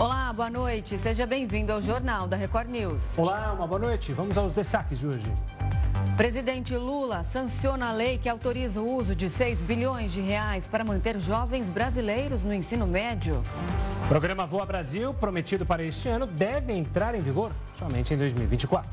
Olá, boa noite. Seja bem-vindo ao Jornal da Record News. Olá, uma boa noite. Vamos aos destaques de hoje. Presidente Lula sanciona a lei que autoriza o uso de 6 bilhões de reais para manter jovens brasileiros no ensino médio. O programa Voa Brasil, prometido para este ano, deve entrar em vigor somente em 2024.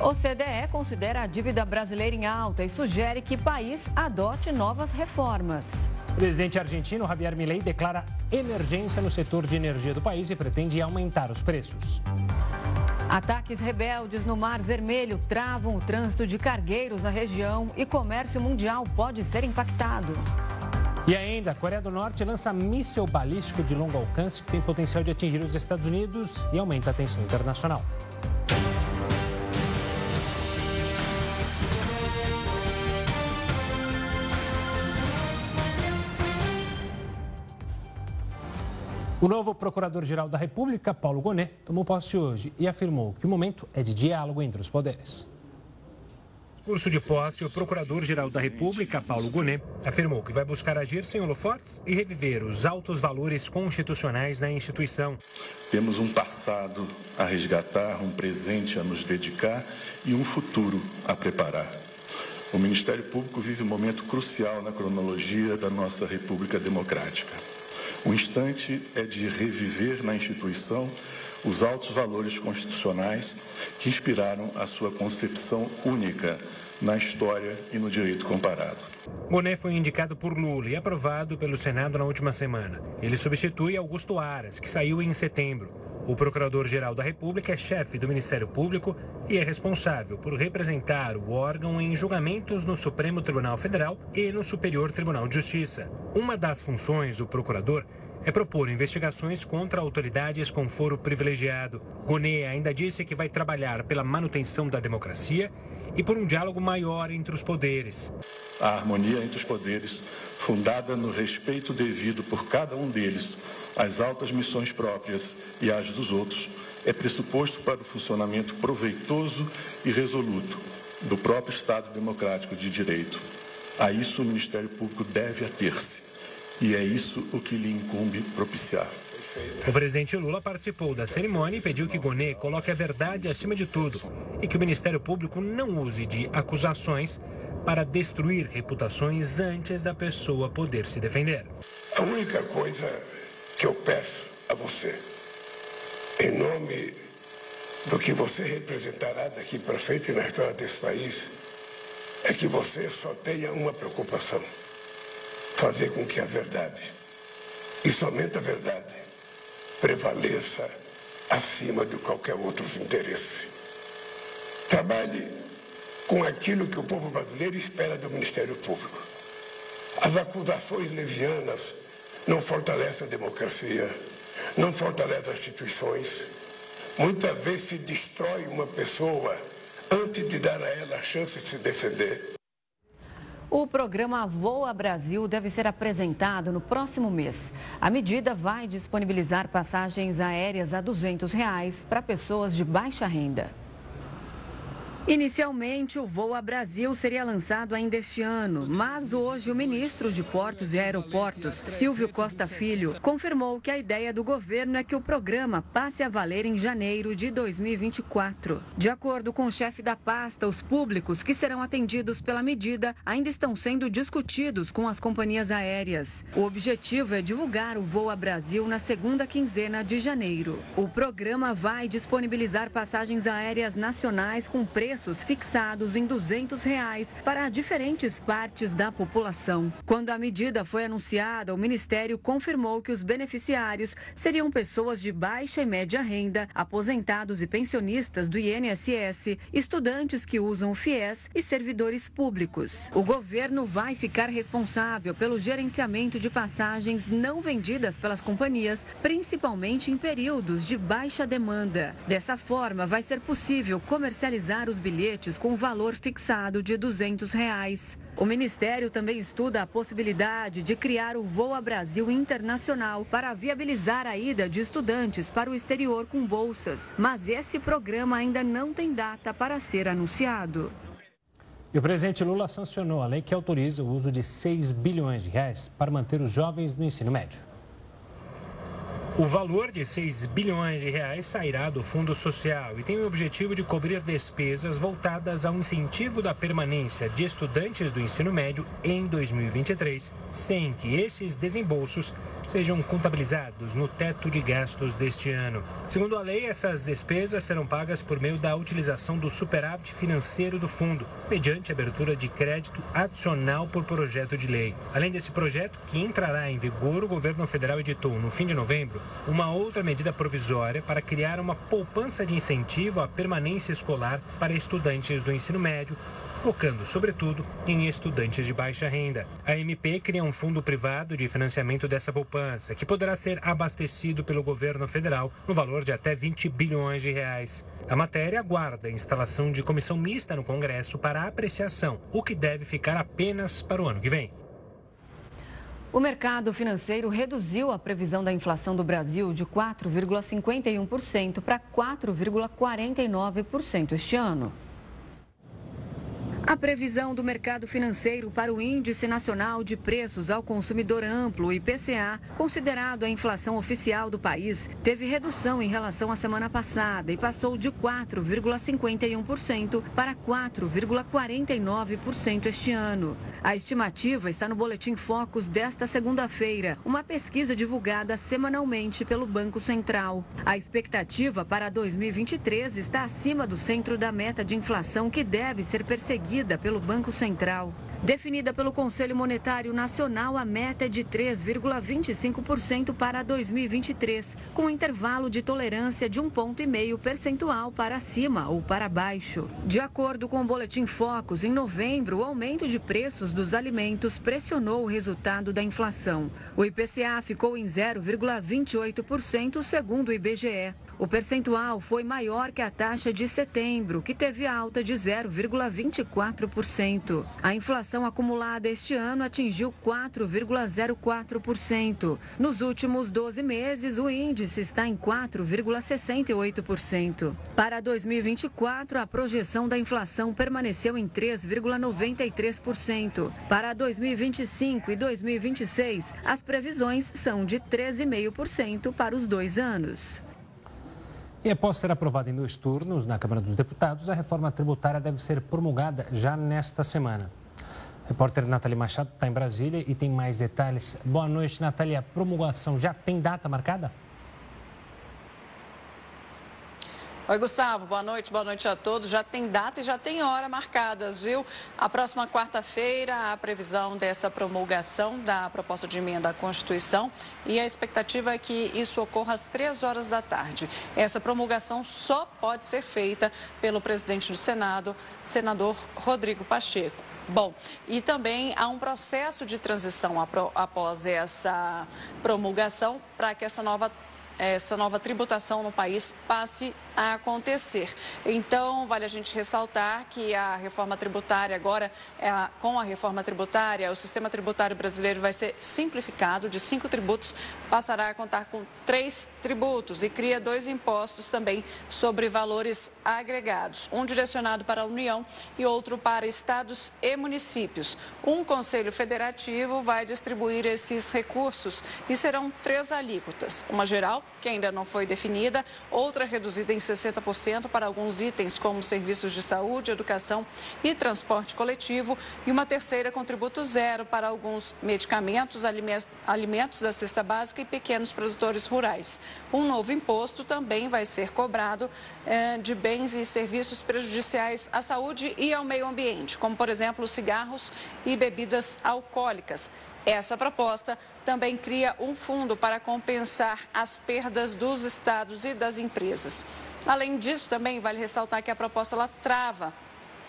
O CDE considera a dívida brasileira em alta e sugere que o país adote novas reformas. O presidente argentino Javier Milei declara emergência no setor de energia do país e pretende aumentar os preços. Ataques rebeldes no Mar Vermelho travam o trânsito de cargueiros na região e comércio mundial pode ser impactado. E ainda, a Coreia do Norte lança míssil balístico de longo alcance que tem potencial de atingir os Estados Unidos e aumenta a tensão internacional. O novo Procurador-Geral da República, Paulo Gonet, tomou posse hoje e afirmou que o momento é de diálogo entre os poderes. Curso de posse, o Procurador-Geral da República, Paulo Gonet, afirmou que vai buscar agir sem holofotes e reviver os altos valores constitucionais da instituição. Temos um passado a resgatar, um presente a nos dedicar e um futuro a preparar. O Ministério Público vive um momento crucial na cronologia da nossa República Democrática. O instante é de reviver na instituição os altos valores constitucionais que inspiraram a sua concepção única na história e no direito comparado. Boné foi indicado por Lula e aprovado pelo Senado na última semana. Ele substitui Augusto Aras, que saiu em setembro. O Procurador-Geral da República é chefe do Ministério Público e é responsável por representar o órgão em julgamentos no Supremo Tribunal Federal e no Superior Tribunal de Justiça. Uma das funções do procurador é propor investigações contra autoridades com foro privilegiado. Gonet ainda disse que vai trabalhar pela manutenção da democracia e por um diálogo maior entre os poderes. A harmonia entre os poderes, fundada no respeito devido por cada um deles as altas missões próprias e as dos outros, é pressuposto para o funcionamento proveitoso e resoluto do próprio Estado Democrático de Direito. A isso o Ministério Público deve ater-se. E é isso o que lhe incumbe propiciar. O presidente Lula participou da cerimônia e pediu que Gonet coloque a verdade acima de tudo e que o Ministério Público não use de acusações para destruir reputações antes da pessoa poder se defender. A única coisa que eu peço a você, em nome do que você representará daqui para frente na história desse país, é que você só tenha uma preocupação: fazer com que a verdade, e somente a verdade, prevaleça acima de qualquer outro interesse. Trabalhe com aquilo que o povo brasileiro espera do Ministério Público. As acusações levianas não fortalece a democracia, não fortalece as instituições. Muitas vezes se destrói uma pessoa antes de dar a ela a chance de se defender. O programa Voa Brasil deve ser apresentado no próximo mês. A medida vai disponibilizar passagens aéreas a 200 reais para pessoas de baixa renda. Inicialmente, o Voa Brasil seria lançado ainda este ano, mas hoje o ministro de Portos e Aeroportos, Silvio Costa Filho, confirmou que a ideia do governo é que o programa passe a valer em janeiro de 2024. De acordo com o chefe da pasta, os públicos que serão atendidos pela medida ainda estão sendo discutidos com as companhias aéreas. O objetivo é divulgar o Voa Brasil na segunda quinzena de janeiro. O programa vai disponibilizar passagens aéreas nacionais com preço preços fixados em 200 reais para diferentes partes da população. Quando a medida foi anunciada, o Ministério confirmou que os beneficiários seriam pessoas de baixa e média renda, aposentados e pensionistas do INSS, estudantes que usam o FIES e servidores públicos. O governo vai ficar responsável pelo gerenciamento de passagens não vendidas pelas companhias, principalmente em períodos de baixa demanda. Dessa forma, vai ser possível comercializar os bilhetes com valor fixado de 200 reais. O Ministério também estuda a possibilidade de criar o Voa Brasil Internacional para viabilizar a ida de estudantes para o exterior com bolsas. Mas esse programa ainda não tem data para ser anunciado. E o presidente Lula sancionou a lei que autoriza o uso de 6 bilhões de reais para manter os jovens no ensino médio. O valor de 6 bilhões de reais sairá do Fundo Social e tem o objetivo de cobrir despesas voltadas ao incentivo da permanência de estudantes do ensino médio em 2023, sem que esses desembolsos sejam contabilizados no teto de gastos deste ano. Segundo a lei, essas despesas serão pagas por meio da utilização do superávit financeiro do fundo, mediante abertura de crédito adicional por projeto de lei. Além desse projeto, que entrará em vigor, o governo federal editou no fim de novembro uma outra medida provisória para criar uma poupança de incentivo à permanência escolar para estudantes do ensino médio, focando, sobretudo, em estudantes de baixa renda. A MP cria um fundo privado de financiamento dessa poupança, que poderá ser abastecido pelo governo federal no valor de até 20 bilhões de reais. A matéria aguarda a instalação de comissão mista no Congresso para apreciação, o que deve ficar apenas para o ano que vem. O mercado financeiro reduziu a previsão da inflação do Brasil de 4,51% para 4,49% este ano. A previsão do mercado financeiro para o Índice Nacional de Preços ao Consumidor Amplo, IPCA, considerado a inflação oficial do país, teve redução em relação à semana passada e passou de 4,51% para 4,49% este ano. A estimativa está no Boletim Focus desta segunda-feira, uma pesquisa divulgada semanalmente pelo Banco Central. A expectativa para 2023 está acima do centro da meta de inflação que deve ser perseguida pelo Banco Central. Definida pelo Conselho Monetário Nacional, a meta é de 3,25% para 2023, com intervalo de tolerância de um ponto e meio percentual para cima ou para baixo. De acordo com o Boletim Focus, em novembro, o aumento de preços dos alimentos pressionou o resultado da inflação. O IPCA ficou em 0,28%, segundo o IBGE. O percentual foi maior que a taxa de setembro, que teve alta de 0,24%. A inflação acumulada este ano atingiu 4,04%. Nos últimos 12 meses, o índice está em 4,68%. Para 2024, a projeção da inflação permaneceu em 3,93%. Para 2025 e 2026, as previsões são de 13,5% para os dois anos. E após ser aprovada em dois turnos na Câmara dos Deputados, a reforma tributária deve ser promulgada já nesta semana. A repórter Nathalie Machado está em Brasília e tem mais detalhes. Boa noite, Nathalie. A promulgação já tem data marcada? Oi, Gustavo. Boa noite, boa noite a todos. Já tem data e já tem hora marcadas, viu? A próxima quarta-feira, a previsão dessa promulgação da proposta de emenda à Constituição e a expectativa é que isso ocorra às três horas da tarde. Essa promulgação só pode ser feita pelo presidente do Senado, senador Rodrigo Pacheco. Bom, e também há um processo de transição após essa promulgação para que essa nova essa nova tributação no país passe a acontecer. Então, vale a gente ressaltar que a reforma tributária agora, é com a reforma tributária, o sistema tributário brasileiro vai ser simplificado, de cinco tributos passará a contar com três tributos e cria dois impostos também sobre valores agregados, um direcionado para a União e outro para estados e municípios. Um conselho federativo vai distribuir esses recursos e serão três alíquotas, uma geral, que ainda não foi definida, outra reduzida em 60% para alguns itens, como serviços de saúde, educação e transporte coletivo, e uma terceira com tributo zero para alguns medicamentos, alimentos da cesta básica e pequenos produtores rurais. Um novo imposto também vai ser cobrado eh, de bens e serviços prejudiciais à saúde e ao meio ambiente, como, por exemplo, cigarros e bebidas alcoólicas. Essa proposta também cria um fundo para compensar as perdas dos estados e das empresas. Além disso, também vale ressaltar que a proposta ela trava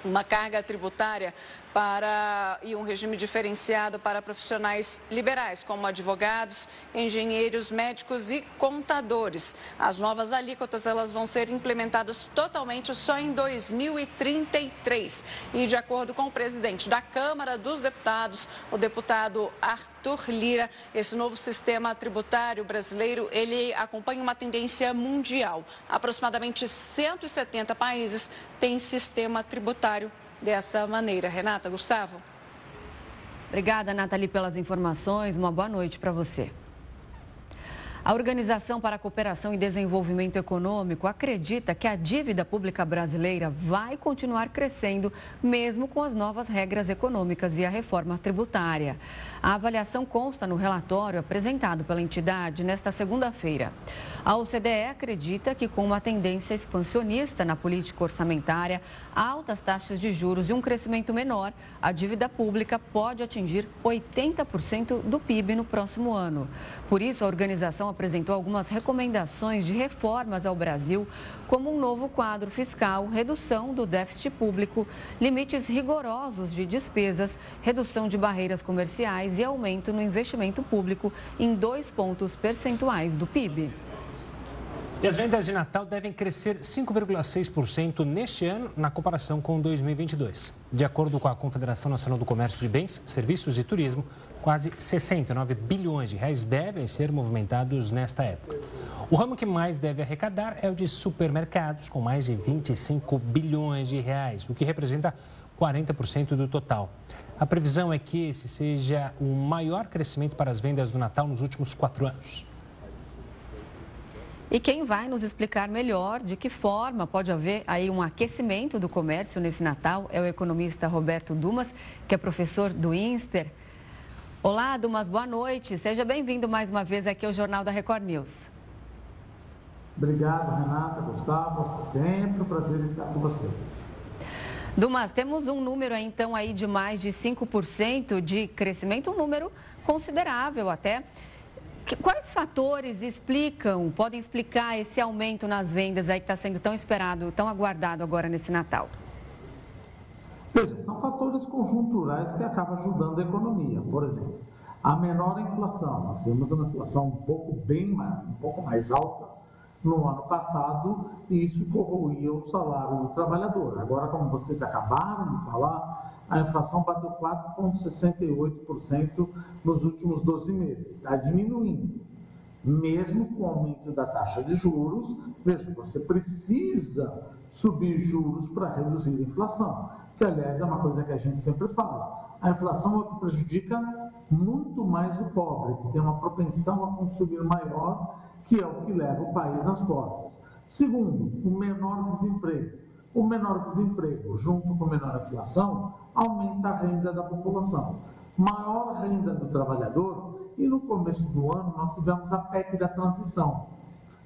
uma carga tributária para e um regime diferenciado para profissionais liberais, como advogados, engenheiros, médicos e contadores. As novas alíquotas elas vão ser implementadas totalmente só em 2033. E de acordo com o presidente da Câmara dos Deputados, o deputado Arthur Lira, esse novo sistema tributário brasileiro, ele acompanha uma tendência mundial. Aproximadamente 170 países têm sistema tributário dessa maneira. Renata, Gustavo. Obrigada, Nathalie, pelas informações. Uma boa noite para você. A Organização para a Cooperação e Desenvolvimento Econômico acredita que a dívida pública brasileira vai continuar crescendo, mesmo com as novas regras econômicas e a reforma tributária. A avaliação consta no relatório apresentado pela entidade nesta segunda-feira. A OCDE acredita que, com uma tendência expansionista na política orçamentária, altas taxas de juros e um crescimento menor, a dívida pública pode atingir 80% do PIB no próximo ano. Por isso, a organização apresentou algumas recomendações de reformas ao Brasil, como um novo quadro fiscal, redução do déficit público, limites rigorosos de despesas, redução de barreiras comerciais e aumento no investimento público em dois pontos percentuais do PIB. E as vendas de Natal devem crescer 5,6% neste ano, na comparação com 2022. De acordo com a Confederação Nacional do Comércio de Bens, Serviços e Turismo, quase 69 bilhões de reais devem ser movimentados nesta época. O ramo que mais deve arrecadar é o de supermercados, com mais de 25 bilhões de reais, o que representa 40% do total. A previsão é que esse seja o maior crescimento para as vendas do Natal nos últimos quatro anos. E quem vai nos explicar melhor de que forma pode haver aí um aquecimento do comércio nesse Natal é o economista Roberto Dumas, que é professor do INSPER. Olá, Dumas, boa noite. Seja bem-vindo mais uma vez aqui ao Jornal da Record News. Obrigado, Renata, Gustavo. Sempre um prazer estar com vocês. Dumas, temos um número então aí de mais de 5% de crescimento, um número considerável até. Quais fatores explicam, podem explicar esse aumento nas vendas aí que está sendo tão esperado, tão aguardado agora nesse Natal? Veja, são fatores conjunturais que acabam ajudando a economia. Por exemplo, a menor inflação. Nós temos uma inflação um pouco bem um pouco mais alta no ano passado e isso corroía o salário do trabalhador. Agora, como vocês acabaram de falar, a inflação bateu 4,68% nos últimos 12 meses, está diminuindo. Mesmo com o aumento da taxa de juros, veja, você precisa subir juros para reduzir a inflação, que aliás é uma coisa que a gente sempre fala. A inflação é o que prejudica muito mais o pobre, que tem uma propensão a consumir maior, que é o que leva o país nas costas. Segundo, o menor desemprego. O menor desemprego, junto com menor inflação, aumenta a renda da população. Maior renda do trabalhador, e no começo do ano nós tivemos a PEC da transição,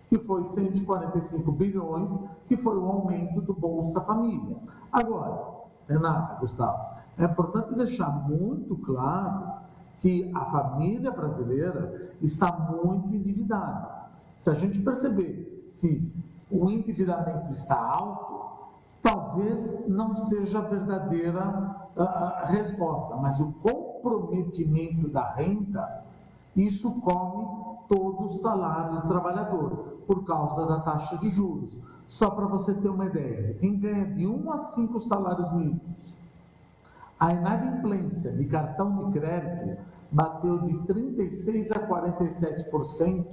que foi 145 bilhões, que foi o aumento do Bolsa Família. Agora, Renata, Gustavo, é importante deixar muito claro que a família brasileira está muito endividada. Se a gente perceber se o endividamento está alto, talvez não seja a verdadeira uh, resposta, mas o comprometimento da renda, isso come todo o salário do trabalhador, por causa da taxa de juros. Só para você ter uma ideia, quem ganha de 1 a 5 salários mínimos, a inadimplência de cartão de crédito bateu de 36% a 47%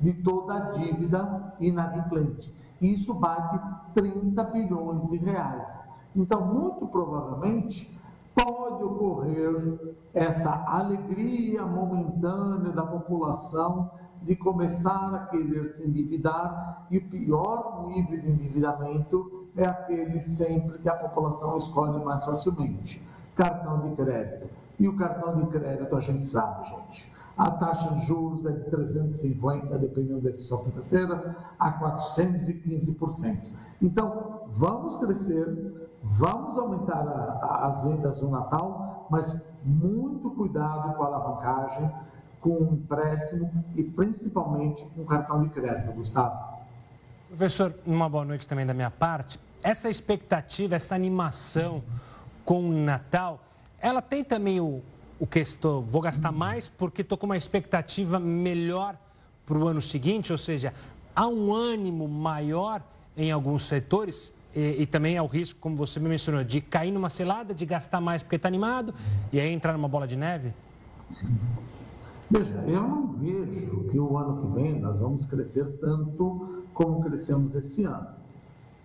de toda a dívida inadimplente. Isso bate 30 bilhões de reais. Então, muito provavelmente, pode ocorrer essa alegria momentânea da população de começar a querer se endividar e o pior nível de endividamento é aquele sempre que a população escolhe mais facilmente, cartão de crédito. E o cartão de crédito a gente sabe, gente, a taxa de juros é de 350, dependendo da instituição financeira, a 415%. Então, vamos crescer, vamos aumentar a, a, as vendas no Natal, mas muito cuidado com a alavancagem, com o empréstimo e principalmente com o cartão de crédito, Gustavo. Professor, uma boa noite também da minha parte. Essa expectativa, essa animação com o Natal, ela tem também o, o que estou, vou gastar mais porque estou com uma expectativa melhor para o ano seguinte, ou seja, há um ânimo maior em alguns setores e, e também há o risco, como você me mencionou, de cair numa selada, de gastar mais porque está animado e aí entrar numa bola de neve? Veja, eu não vejo que o ano que vem nós vamos crescer tanto como crescemos esse ano.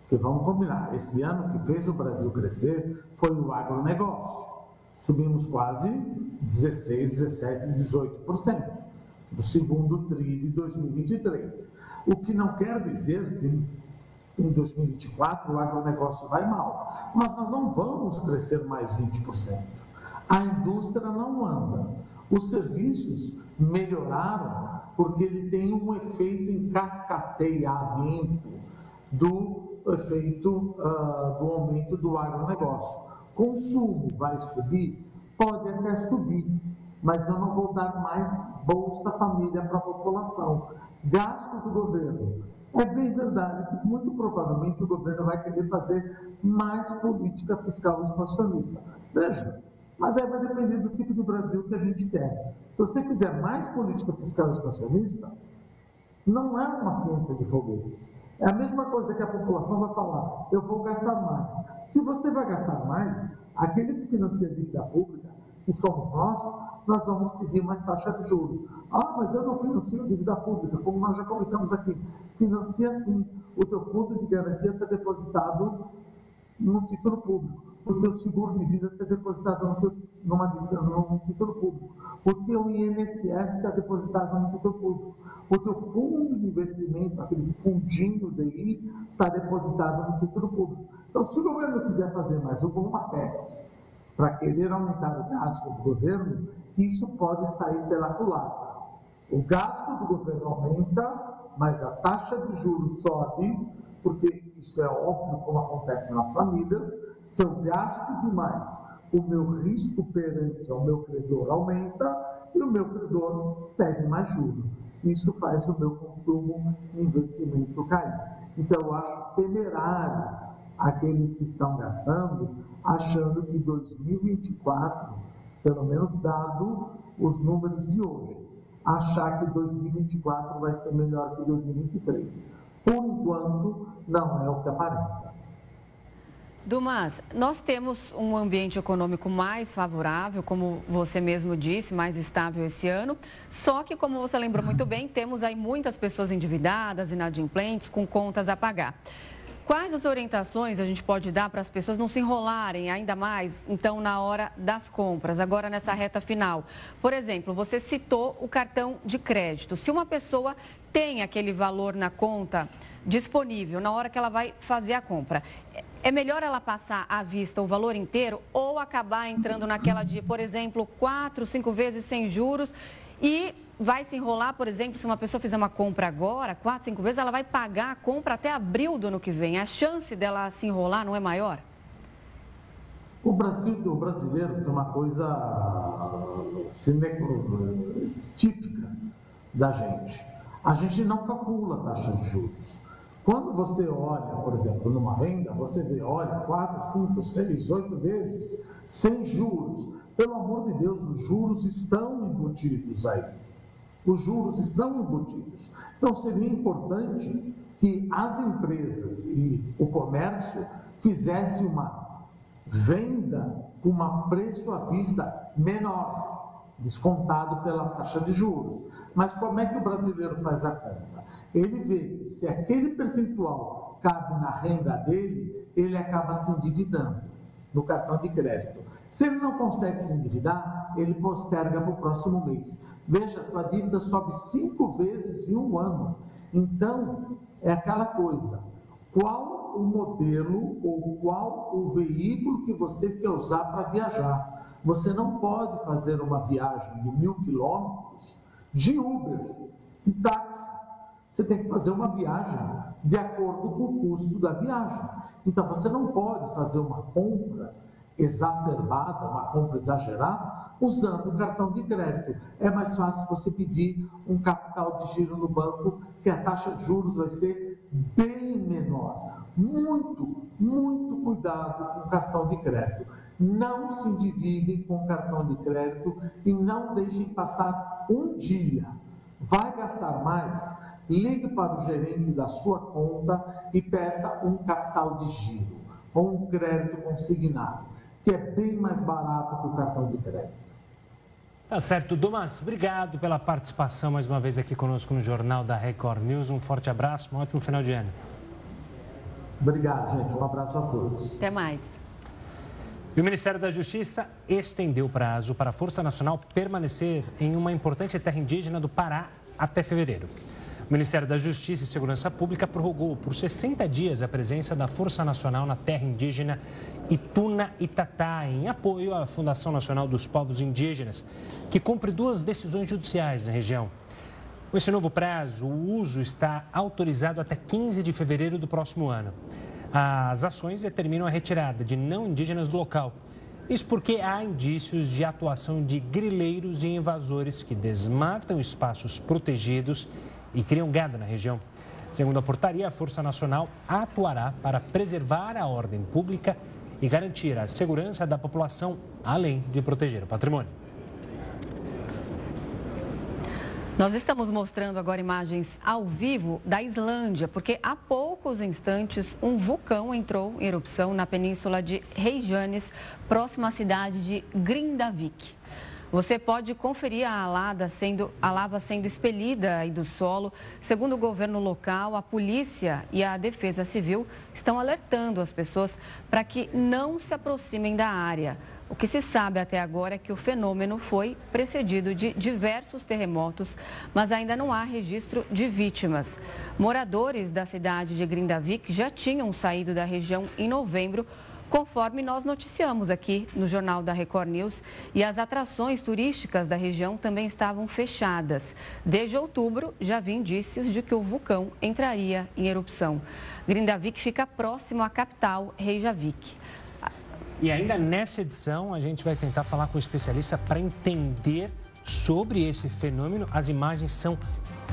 Porque vamos combinar, esse ano que fez o Brasil crescer foi o agronegócio subimos quase 16, 17, 18%. do segundo TRI de 2023. O que não quer dizer que em 2024 o agronegócio vai mal, mas nós não vamos crescer mais 20%. A indústria não anda. Os serviços melhoraram porque ele tem um efeito em cascateamento do efeito uh, do aumento do agronegócio. Consumo vai subir? Pode até subir, mas eu não vou dar mais Bolsa Família para a população. Gasto do governo. É bem verdade que muito provavelmente o governo vai querer fazer mais política fiscal expansionista. Veja, mas aí vai depender do tipo de Brasil que a gente quer. Se você quiser mais política fiscal expansionista, não é uma ciência de foguetes. É a mesma coisa que a população vai falar, eu vou gastar mais. Se você vai gastar mais, aquele que financia a dívida pública, que somos nós, nós vamos pedir mais taxa de juros. Ah, mas eu não financio dívida pública, como nós já comentamos aqui. Financia sim. O teu fundo de garantia está depositado no título público o teu seguro de vida está depositado teu, numa, num título público, o teu INSS está depositado no título público, o teu fundo de investimento, aquele fundinho DI, está depositado no título público. Então, se o governo quiser fazer mais alguma PEC para querer aumentar o gasto do governo, isso pode sair pela culatra. O gasto do governo aumenta, mas a taxa de juros sobe, porque isso é óbvio como acontece nas famílias, eu gasto demais, o meu risco perante ao meu credor aumenta e o meu credor pede mais juros. Isso faz o meu consumo e investimento cair. Então, eu acho temerário aqueles que estão gastando, achando que 2024, pelo menos dado os números de hoje, achar que 2024 vai ser melhor que 2023. Por enquanto, não é o que aparenta. Dumas, nós temos um ambiente econômico mais favorável, como você mesmo disse, mais estável esse ano. Só que, como você lembrou muito bem, temos aí muitas pessoas endividadas, inadimplentes, com contas a pagar. Quais as orientações a gente pode dar para as pessoas não se enrolarem ainda mais, então, na hora das compras, agora nessa reta final? Por exemplo, você citou o cartão de crédito. Se uma pessoa tem aquele valor na conta disponível na hora que ela vai fazer a compra, é melhor ela passar à vista o valor inteiro ou acabar entrando naquela de, por exemplo, quatro, cinco vezes sem juros e vai se enrolar, por exemplo, se uma pessoa fizer uma compra agora, quatro, cinco vezes, ela vai pagar a compra até abril do ano que vem. A chance dela se enrolar não é maior? O Brasil, o brasileiro tem uma coisa típica da gente. A gente não calcula taxa de juros. Quando você olha, por exemplo, numa venda, você vê, olha, 4, 5, 6, 8 vezes, sem juros. Pelo amor de Deus, os juros estão embutidos aí. Os juros estão embutidos. Então, seria importante que as empresas e o comércio fizessem uma venda com um preço à vista menor, descontado pela taxa de juros. Mas como é que o brasileiro faz a conta? Ele vê se aquele percentual cabe na renda dele, ele acaba se endividando no cartão de crédito. Se ele não consegue se endividar, ele posterga para o próximo mês. Veja, tua dívida sobe cinco vezes em um ano. Então, é aquela coisa. Qual o modelo ou qual o veículo que você quer usar para viajar? Você não pode fazer uma viagem de mil quilômetros de Uber, de táxi você tem que fazer uma viagem de acordo com o custo da viagem. Então você não pode fazer uma compra exacerbada, uma compra exagerada, usando o cartão de crédito. É mais fácil você pedir um capital de giro no banco, que a taxa de juros vai ser bem menor. Muito, muito cuidado com o cartão de crédito. Não se endividem com o cartão de crédito e não deixem passar um dia. Vai gastar mais? Ligue para o gerente da sua conta e peça um capital de giro ou um crédito consignado, que é bem mais barato que o cartão de crédito. Tá certo, Dumas, obrigado pela participação mais uma vez aqui conosco no Jornal da Record News. Um forte abraço, um ótimo final de ano. Obrigado, gente. Um abraço a todos. Até mais. E o Ministério da Justiça estendeu o prazo para a Força Nacional permanecer em uma importante terra indígena do Pará até fevereiro. O Ministério da Justiça e Segurança Pública prorrogou por 60 dias a presença da Força Nacional na terra indígena Ituna Itatá, em apoio à Fundação Nacional dos Povos Indígenas, que cumpre duas decisões judiciais na região. Com esse novo prazo, o uso está autorizado até 15 de fevereiro do próximo ano. As ações determinam a retirada de não indígenas do local. Isso porque há indícios de atuação de grileiros e invasores que desmatam espaços protegidos e criam gado na região. Segundo a portaria, a Força Nacional atuará para preservar a ordem pública e garantir a segurança da população, além de proteger o patrimônio. Nós estamos mostrando agora imagens ao vivo da Islândia, porque há poucos instantes um vulcão entrou em erupção na península de Reykjanes, próxima à cidade de Grindavik. Você pode conferir a, lava sendo, a lava sendo expelida do solo. Segundo o governo local, a polícia e a defesa civil estão alertando as pessoas para que não se aproximem da área. O que se sabe até agora é que o fenômeno foi precedido de diversos terremotos, mas ainda não há registro de vítimas. Moradores da cidade de Grindavik já tinham saído da região em novembro, conforme nós noticiamos aqui no Jornal da Record News, e as atrações turísticas da região também estavam fechadas. Desde outubro, já havia indícios de que o vulcão entraria em erupção. Grindavik fica próximo à capital, Reykjavik. E ainda nessa edição, a gente vai tentar falar com um especialista para entender sobre esse fenômeno. As imagens são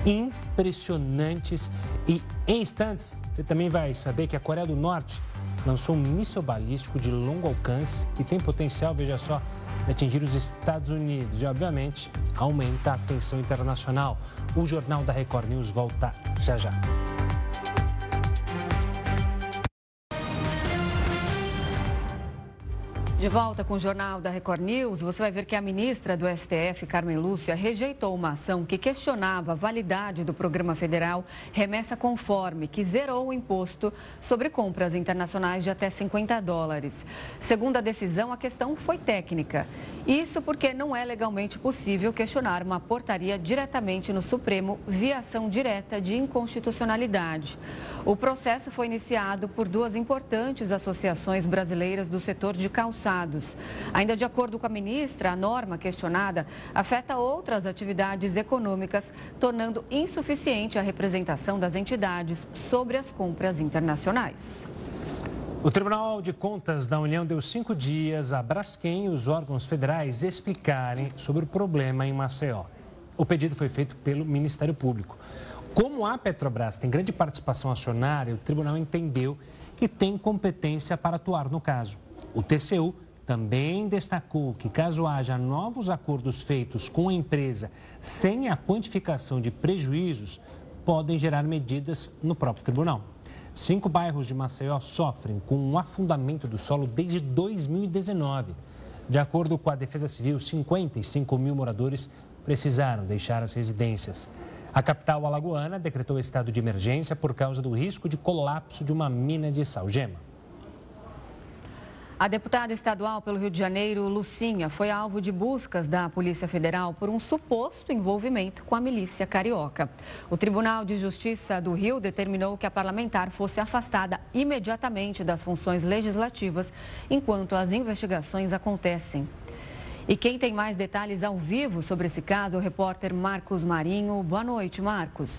impressionantes e em instantes você também vai saber que a Coreia do Norte lançou um míssil balístico de longo alcance que tem potencial, veja só, de atingir os Estados Unidos e, obviamente, aumenta a tensão internacional. O Jornal da Record News volta já já. De volta com o Jornal da Record News, você vai ver que a ministra do STF, Carmen Lúcia, rejeitou uma ação que questionava a validade do programa federal Remessa Conforme, que zerou o imposto sobre compras internacionais de até 50 dólares. Segundo a decisão, a questão foi técnica. Isso porque não é legalmente possível questionar uma portaria diretamente no Supremo via ação direta de inconstitucionalidade. O processo foi iniciado por duas importantes associações brasileiras do setor de Ainda de acordo com a ministra, a norma questionada afeta outras atividades econômicas, tornando insuficiente a representação das entidades sobre as compras internacionais. O Tribunal de Contas da União deu cinco dias a Braskem e os órgãos federais explicarem sobre o problema em Maceió. O pedido foi feito pelo Ministério Público. Como a Petrobras tem grande participação acionária, o tribunal entendeu que tem competência para atuar no caso. O TCU também destacou que, caso haja novos acordos feitos com a empresa sem a quantificação de prejuízos, podem gerar medidas no próprio tribunal. Cinco bairros de Maceió sofrem com um afundamento do solo desde 2019. De acordo com a Defesa Civil, 55 mil moradores precisaram deixar as residências. A capital alagoana decretou estado de emergência por causa do risco de colapso de uma mina de salgema. A deputada estadual pelo Rio de Janeiro, Lucinha, foi alvo de buscas da Polícia Federal por um suposto envolvimento com a milícia carioca. O Tribunal de Justiça do Rio determinou que a parlamentar fosse afastada imediatamente das funções legislativas enquanto as investigações acontecem. E quem tem mais detalhes ao vivo sobre esse caso é o repórter Marcos Marinho. Boa noite, Marcos.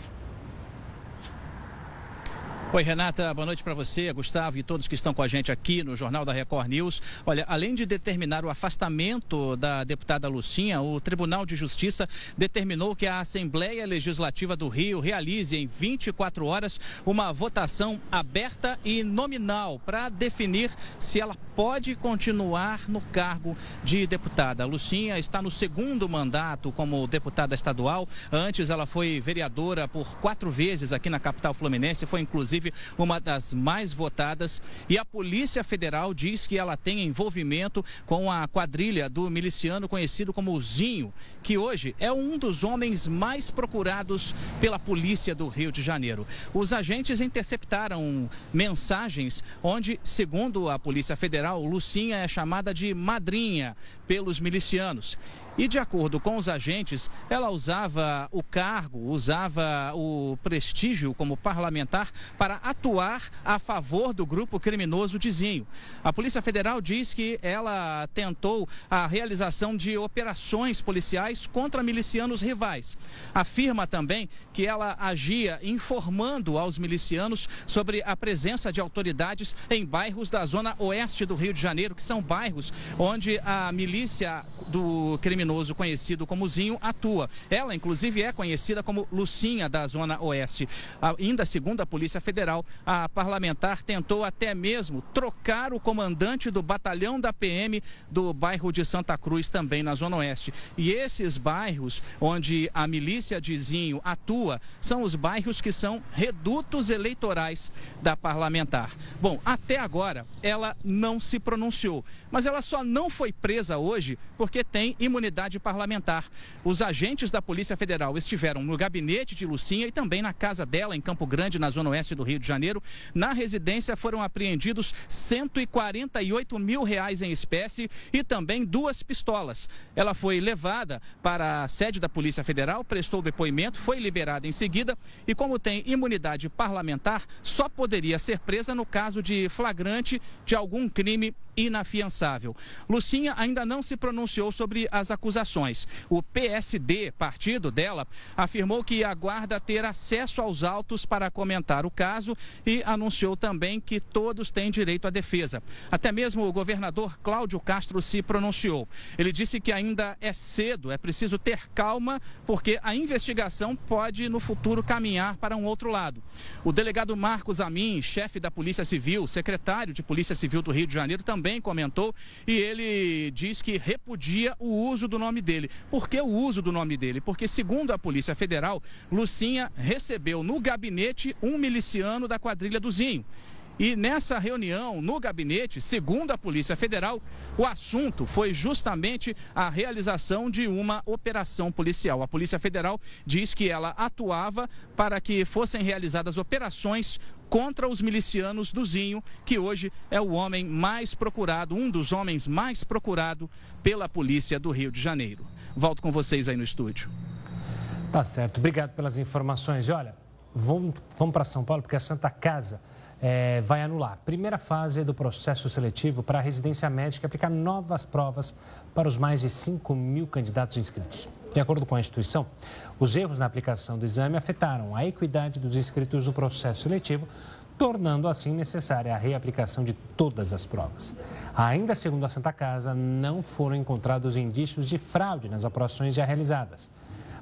Oi, Renata, boa noite para você, Gustavo e todos que estão com a gente aqui no Jornal da Record News. Olha, além de determinar o afastamento da deputada Lucinha, o Tribunal de Justiça determinou que a Assembleia Legislativa do Rio realize em 24 horas uma votação aberta e nominal para definir se ela pode continuar no cargo de deputada. Lucinha está no segundo mandato como deputada estadual. Antes ela foi vereadora por quatro vezes aqui na capital fluminense, foi inclusive inclusive uma das mais votadas. E a Polícia Federal diz que ela tem envolvimento com a quadrilha do miliciano conhecido como Zinho, que hoje é um dos homens mais procurados pela polícia do Rio de Janeiro. Os agentes interceptaram mensagens onde, segundo a Polícia Federal, Lucinha é chamada de madrinha pelos milicianos. E de acordo com os agentes, ela usava o cargo, usava o prestígio como parlamentar para atuar a favor do grupo criminoso Dizinho. A Polícia Federal diz que ela tentou a realização de operações policiais contra milicianos rivais. Afirma também que ela agia informando aos milicianos sobre a presença de autoridades em bairros da zona oeste do Rio de Janeiro, que são bairros onde a milícia do criminoso criminoso conhecido como Zinho atua. Ela, inclusive, é conhecida como Lucinha da Zona Oeste. Ainda segundo a Polícia Federal, a parlamentar tentou até mesmo trocar o comandante do batalhão da PM do bairro de Santa Cruz, também na Zona Oeste. E esses bairros onde a milícia de Zinho atua são os bairros que são redutos eleitorais da parlamentar. Bom, até agora ela não se pronunciou, mas ela só não foi presa hoje porque tem imunidade parlamentar. Os agentes da Polícia Federal estiveram no gabinete de Lucinha e também na casa dela, em Campo Grande, na zona oeste do Rio de Janeiro. Na residência foram apreendidos 148 mil reais em espécie e também duas pistolas. Ela foi levada para a sede da Polícia Federal, prestou depoimento, foi liberada em seguida e, como tem imunidade parlamentar, só poderia ser presa no caso de flagrante de algum crime inafiançável. Lucinha ainda não se pronunciou sobre as acusações. O PSD, partido dela, afirmou que aguarda ter acesso aos autos para comentar o caso e anunciou também que todos têm direito à defesa. Até mesmo o governador Cláudio Castro se pronunciou. Ele disse que ainda é cedo, é preciso ter calma, porque a investigação pode no futuro caminhar para um outro lado. O delegado Marcos Amin, chefe da Polícia Civil, secretário de Polícia Civil do Rio de Janeiro, também também comentou e ele diz que repudia o uso do nome dele. Por que o uso do nome dele? Porque, segundo a Polícia Federal, Lucinha recebeu no gabinete um miliciano da quadrilha do Zinho. E nessa reunião no gabinete, segundo a Polícia Federal, o assunto foi justamente a realização de uma operação policial. A Polícia Federal diz que ela atuava para que fossem realizadas operações contra os milicianos do Zinho, que hoje é o homem mais procurado, um dos homens mais procurado pela polícia do Rio de Janeiro. Volto com vocês aí no estúdio. Tá certo, obrigado pelas informações. E olha, vamos, vamos para São Paulo, porque a Santa Casa é, vai anular a primeira fase do processo seletivo para a residência médica aplicar novas provas para os mais de 5 mil candidatos inscritos. De acordo com a instituição, os erros na aplicação do exame afetaram a equidade dos inscritos no processo seletivo, tornando assim necessária a reaplicação de todas as provas. Ainda segundo a Santa Casa, não foram encontrados indícios de fraude nas aprovações já realizadas.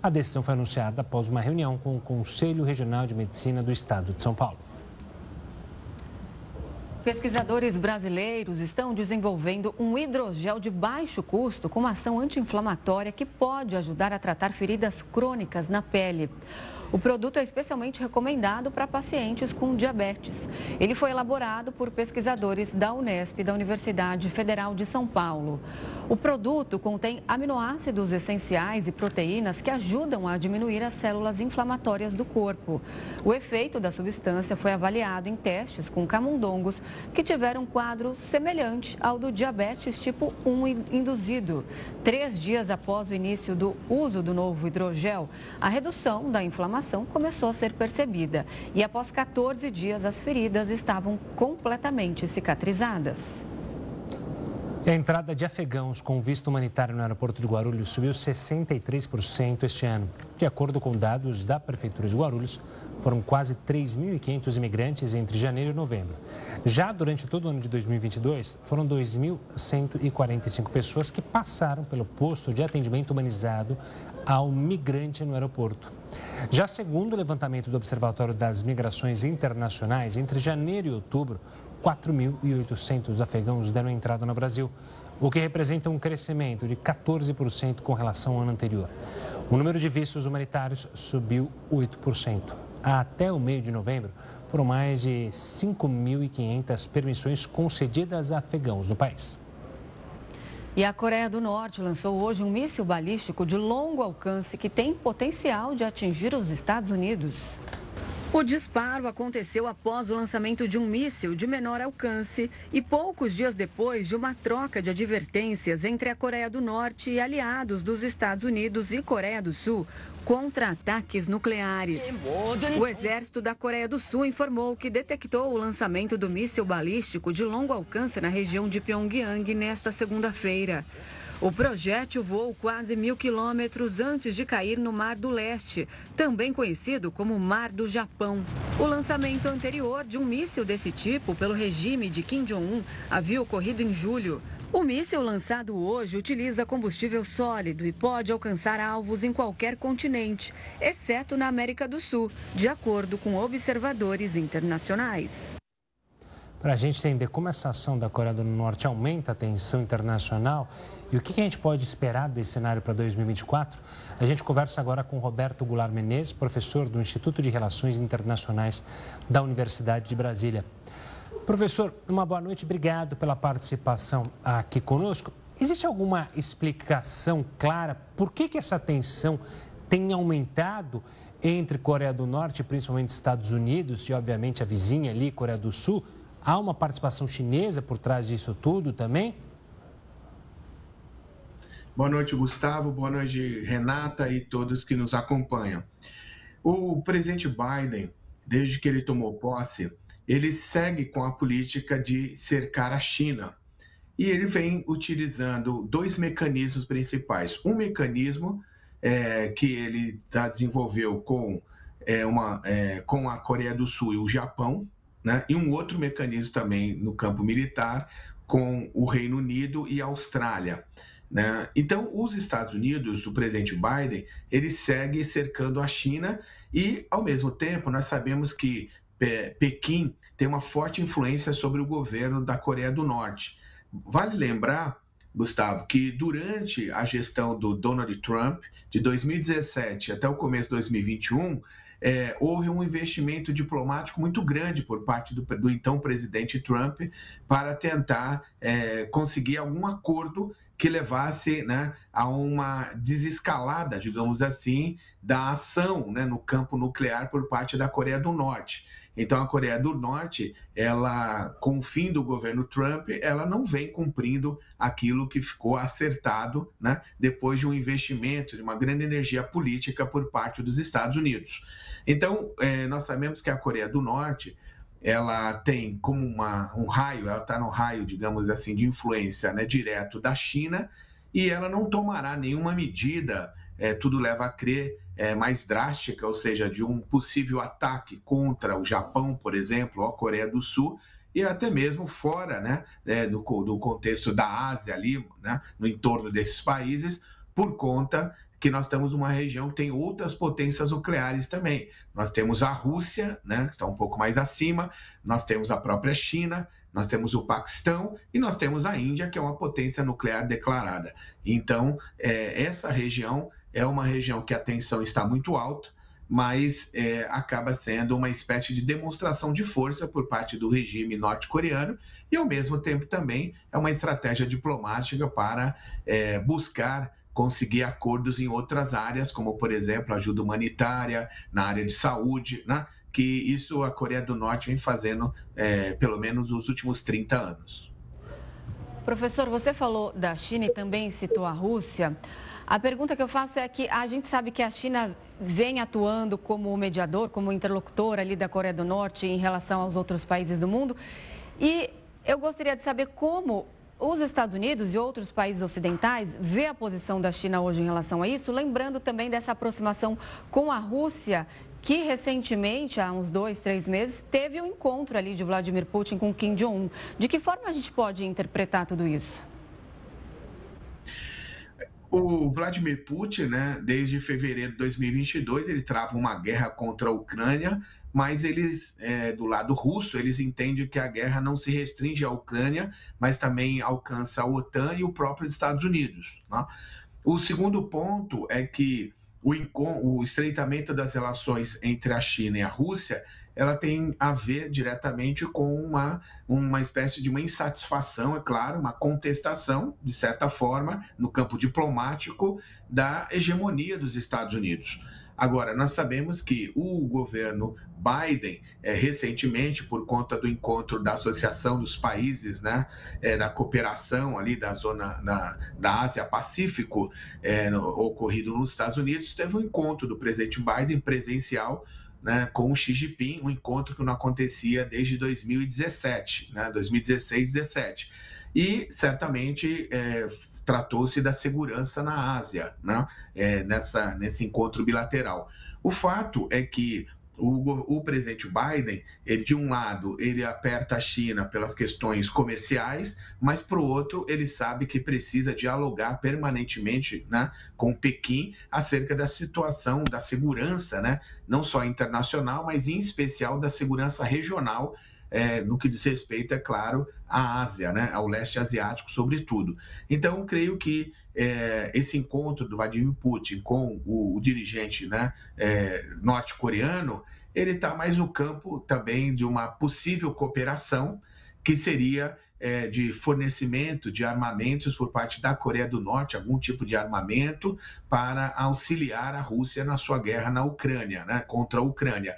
A decisão foi anunciada após uma reunião com o Conselho Regional de Medicina do Estado de São Paulo. Pesquisadores brasileiros estão desenvolvendo um hidrogel de baixo custo com uma ação anti-inflamatória que pode ajudar a tratar feridas crônicas na pele. O produto é especialmente recomendado para pacientes com diabetes. Ele foi elaborado por pesquisadores da Unesp, da Universidade Federal de São Paulo. O produto contém aminoácidos essenciais e proteínas que ajudam a diminuir as células inflamatórias do corpo. O efeito da substância foi avaliado em testes com camundongos que tiveram um quadro semelhante ao do diabetes tipo 1 induzido. Três dias após o início do uso do novo hidrogel, a redução da inflamação começou a ser percebida e após 14 dias as feridas estavam completamente cicatrizadas. E a entrada de afegãos com visto humanitário no aeroporto de Guarulhos subiu 63% este ano. De acordo com dados da Prefeitura de Guarulhos, foram quase 3.500 imigrantes entre janeiro e novembro. Já durante todo o ano de 2022, foram 2.145 pessoas que passaram pelo posto de atendimento humanizado ao migrante no aeroporto. Já segundo o levantamento do Observatório das Migrações Internacionais, entre janeiro e outubro, 4.800 afegãos deram entrada no Brasil, o que representa um crescimento de 14% com relação ao ano anterior. O número de vistos humanitários subiu 8%. Até o meio de novembro, foram mais de 5.500 permissões concedidas a afegãos no país. E a Coreia do Norte lançou hoje um míssil balístico de longo alcance que tem potencial de atingir os Estados Unidos. O disparo aconteceu após o lançamento de um míssil de menor alcance e poucos dias depois de uma troca de advertências entre a Coreia do Norte e aliados dos Estados Unidos e Coreia do Sul contra ataques nucleares. O exército da Coreia do Sul informou que detectou o lançamento do míssil balístico de longo alcance na região de Pyongyang nesta segunda-feira. O projétil voou quase mil quilômetros antes de cair no Mar do Leste, também conhecido como Mar do Japão. O lançamento anterior de um míssil desse tipo pelo regime de Kim Jong-un havia ocorrido em julho. O míssil lançado hoje utiliza combustível sólido e pode alcançar alvos em qualquer continente, exceto na América do Sul, de acordo com observadores internacionais. Para a gente entender como essa ação da Coreia do Norte aumenta a tensão internacional e o que a gente pode esperar desse cenário para 2024, a gente conversa agora com Roberto Goulart Menezes, professor do Instituto de Relações Internacionais da Universidade de Brasília. Professor, uma boa noite, obrigado pela participação aqui conosco. Existe alguma explicação clara por que, que essa tensão tem aumentado entre Coreia do Norte, principalmente Estados Unidos, e obviamente a vizinha ali, Coreia do Sul? Há uma participação chinesa por trás disso tudo também? Boa noite, Gustavo. Boa noite, Renata e todos que nos acompanham. O presidente Biden, desde que ele tomou posse, ele segue com a política de cercar a China. E ele vem utilizando dois mecanismos principais. Um mecanismo é, que ele desenvolveu com, é, uma, é, com a Coreia do Sul e o Japão, né? e um outro mecanismo também no campo militar com o Reino Unido e a Austrália. Né? Então, os Estados Unidos, o presidente Biden, ele segue cercando a China e, ao mesmo tempo, nós sabemos que Pequim tem uma forte influência sobre o governo da Coreia do Norte. Vale lembrar, Gustavo, que durante a gestão do Donald Trump, de 2017 até o começo de 2021, é, houve um investimento diplomático muito grande por parte do, do então presidente Trump para tentar é, conseguir algum acordo que levasse né, a uma desescalada, digamos assim, da ação né, no campo nuclear por parte da Coreia do Norte. Então, a Coreia do Norte, ela, com o fim do governo Trump, ela não vem cumprindo aquilo que ficou acertado, né, depois de um investimento de uma grande energia política por parte dos Estados Unidos. Então, é, nós sabemos que a Coreia do Norte, ela tem como uma, um raio, ela está no raio, digamos assim, de influência né, direto da China, e ela não tomará nenhuma medida, é, tudo leva a crer, é, mais drástica, ou seja, de um possível ataque contra o Japão, por exemplo, ou a Coreia do Sul, e até mesmo fora né, é, do, do, contexto da Ásia ali, né, no entorno desses países, por conta que nós temos uma região que tem outras potências nucleares também. Nós temos a Rússia, né, que está um pouco mais acima, nós temos a própria China, nós temos o Paquistão e nós temos a Índia, que é uma potência nuclear declarada. Então, é, essa região é uma região que a tensão está muito alta, mas é, acaba sendo uma espécie de demonstração de força por parte do regime norte-coreano e, ao mesmo tempo, também é uma estratégia diplomática para é, buscar conseguir acordos em outras áreas, como, por exemplo, ajuda humanitária, na área de saúde, né? que isso a Coreia do Norte vem fazendo é, pelo menos nos últimos 30 anos. Professor, você falou da China e também citou a Rússia. A pergunta que eu faço é que a gente sabe que a China vem atuando como mediador, como interlocutor ali da Coreia do Norte em relação aos outros países do mundo. E eu gostaria de saber como os Estados Unidos e outros países ocidentais vê a posição da China hoje em relação a isso, lembrando também dessa aproximação com a Rússia, que recentemente, há uns dois, três meses, teve um encontro ali de Vladimir Putin com Kim Jong-un. De que forma a gente pode interpretar tudo isso? O Vladimir Putin, né, desde fevereiro de 2022, ele trava uma guerra contra a Ucrânia, mas eles, é, do lado russo, eles entendem que a guerra não se restringe à Ucrânia, mas também alcança a OTAN e o próprio Estados Unidos. Né? O segundo ponto é que o, o estreitamento das relações entre a China e a Rússia ela tem a ver diretamente com uma, uma espécie de uma insatisfação, é claro, uma contestação, de certa forma, no campo diplomático, da hegemonia dos Estados Unidos. Agora, nós sabemos que o governo Biden, é, recentemente, por conta do encontro da Associação dos Países, né, é, da cooperação ali da zona da, da Ásia-Pacífico, é, ocorrido nos Estados Unidos, teve um encontro do presidente Biden presencial né, com o Xi Jinping, um encontro que não acontecia desde 2017, né, 2016, 17. E certamente é, tratou-se da segurança na Ásia, né, é, nessa, nesse encontro bilateral. O fato é que o, o, presidente Biden, ele, de um lado, ele aperta a China pelas questões comerciais, mas, para o outro, ele sabe que precisa dialogar permanentemente né, com Pequim acerca da situação da segurança, né, não só internacional, mas em especial da segurança regional é, no que diz respeito, é claro, à Ásia, né, ao leste asiático, sobretudo. Então, creio que é, esse encontro do Vladimir Putin com o, o dirigente né, é, norte-coreano, ele está mais no campo também de uma possível cooperação, que seria é, de fornecimento de armamentos por parte da Coreia do Norte, algum tipo de armamento, para auxiliar a Rússia na sua guerra na Ucrânia, né, contra a Ucrânia.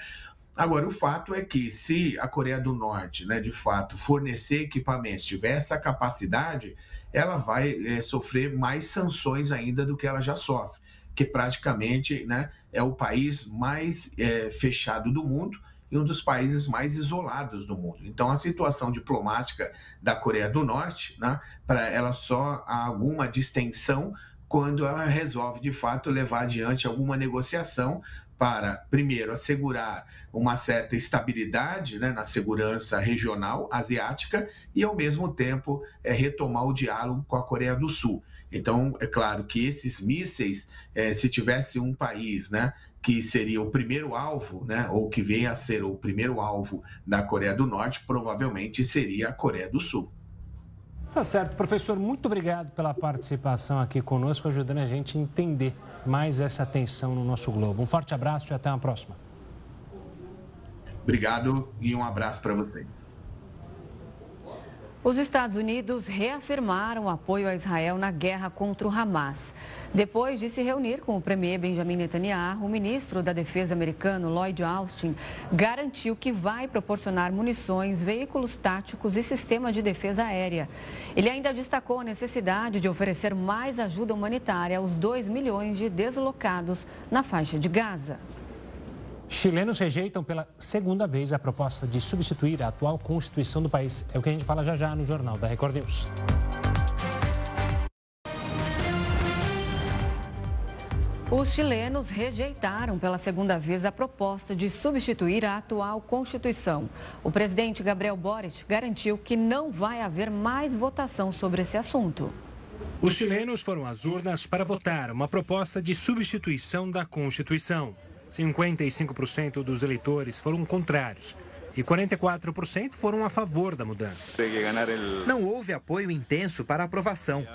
Agora, o fato é que se a Coreia do Norte, né, de fato, fornecer equipamentos, tiver essa capacidade, ela vai é, sofrer mais sanções ainda do que ela já sofre, que praticamente né, é o país mais é, fechado do mundo e um dos países mais isolados do mundo. Então, a situação diplomática da Coreia do Norte, né, para ela só há alguma distensão quando ela resolve de fato levar adiante alguma negociação para, primeiro, assegurar uma certa estabilidade né, na segurança regional asiática e, ao mesmo tempo, é, retomar o diálogo com a Coreia do Sul. Então, é claro que esses mísseis, é, se tivesse um país né, que seria o primeiro alvo, né, ou que venha a ser o primeiro alvo da Coreia do Norte, provavelmente seria a Coreia do Sul. Tá certo, professor, muito obrigado pela participação aqui conosco, ajudando a gente a entender mais essa tensão no nosso globo. Um forte abraço e até a próxima. Obrigado e um abraço para vocês. Os Estados Unidos reafirmaram apoio a Israel na guerra contra o Hamas. Depois de se reunir com o premier Benjamin Netanyahu, o ministro da Defesa americano Lloyd Austin garantiu que vai proporcionar munições, veículos táticos e sistema de defesa aérea. Ele ainda destacou a necessidade de oferecer mais ajuda humanitária aos 2 milhões de deslocados na faixa de Gaza. Chilenos rejeitam pela segunda vez a proposta de substituir a atual Constituição do país. É o que a gente fala já já no Jornal da Record News. Os chilenos rejeitaram pela segunda vez a proposta de substituir a atual Constituição. O presidente Gabriel Boric garantiu que não vai haver mais votação sobre esse assunto. Os chilenos foram às urnas para votar uma proposta de substituição da Constituição. 55% dos eleitores foram contrários e 44% foram a favor da mudança. Não houve apoio intenso para a aprovação.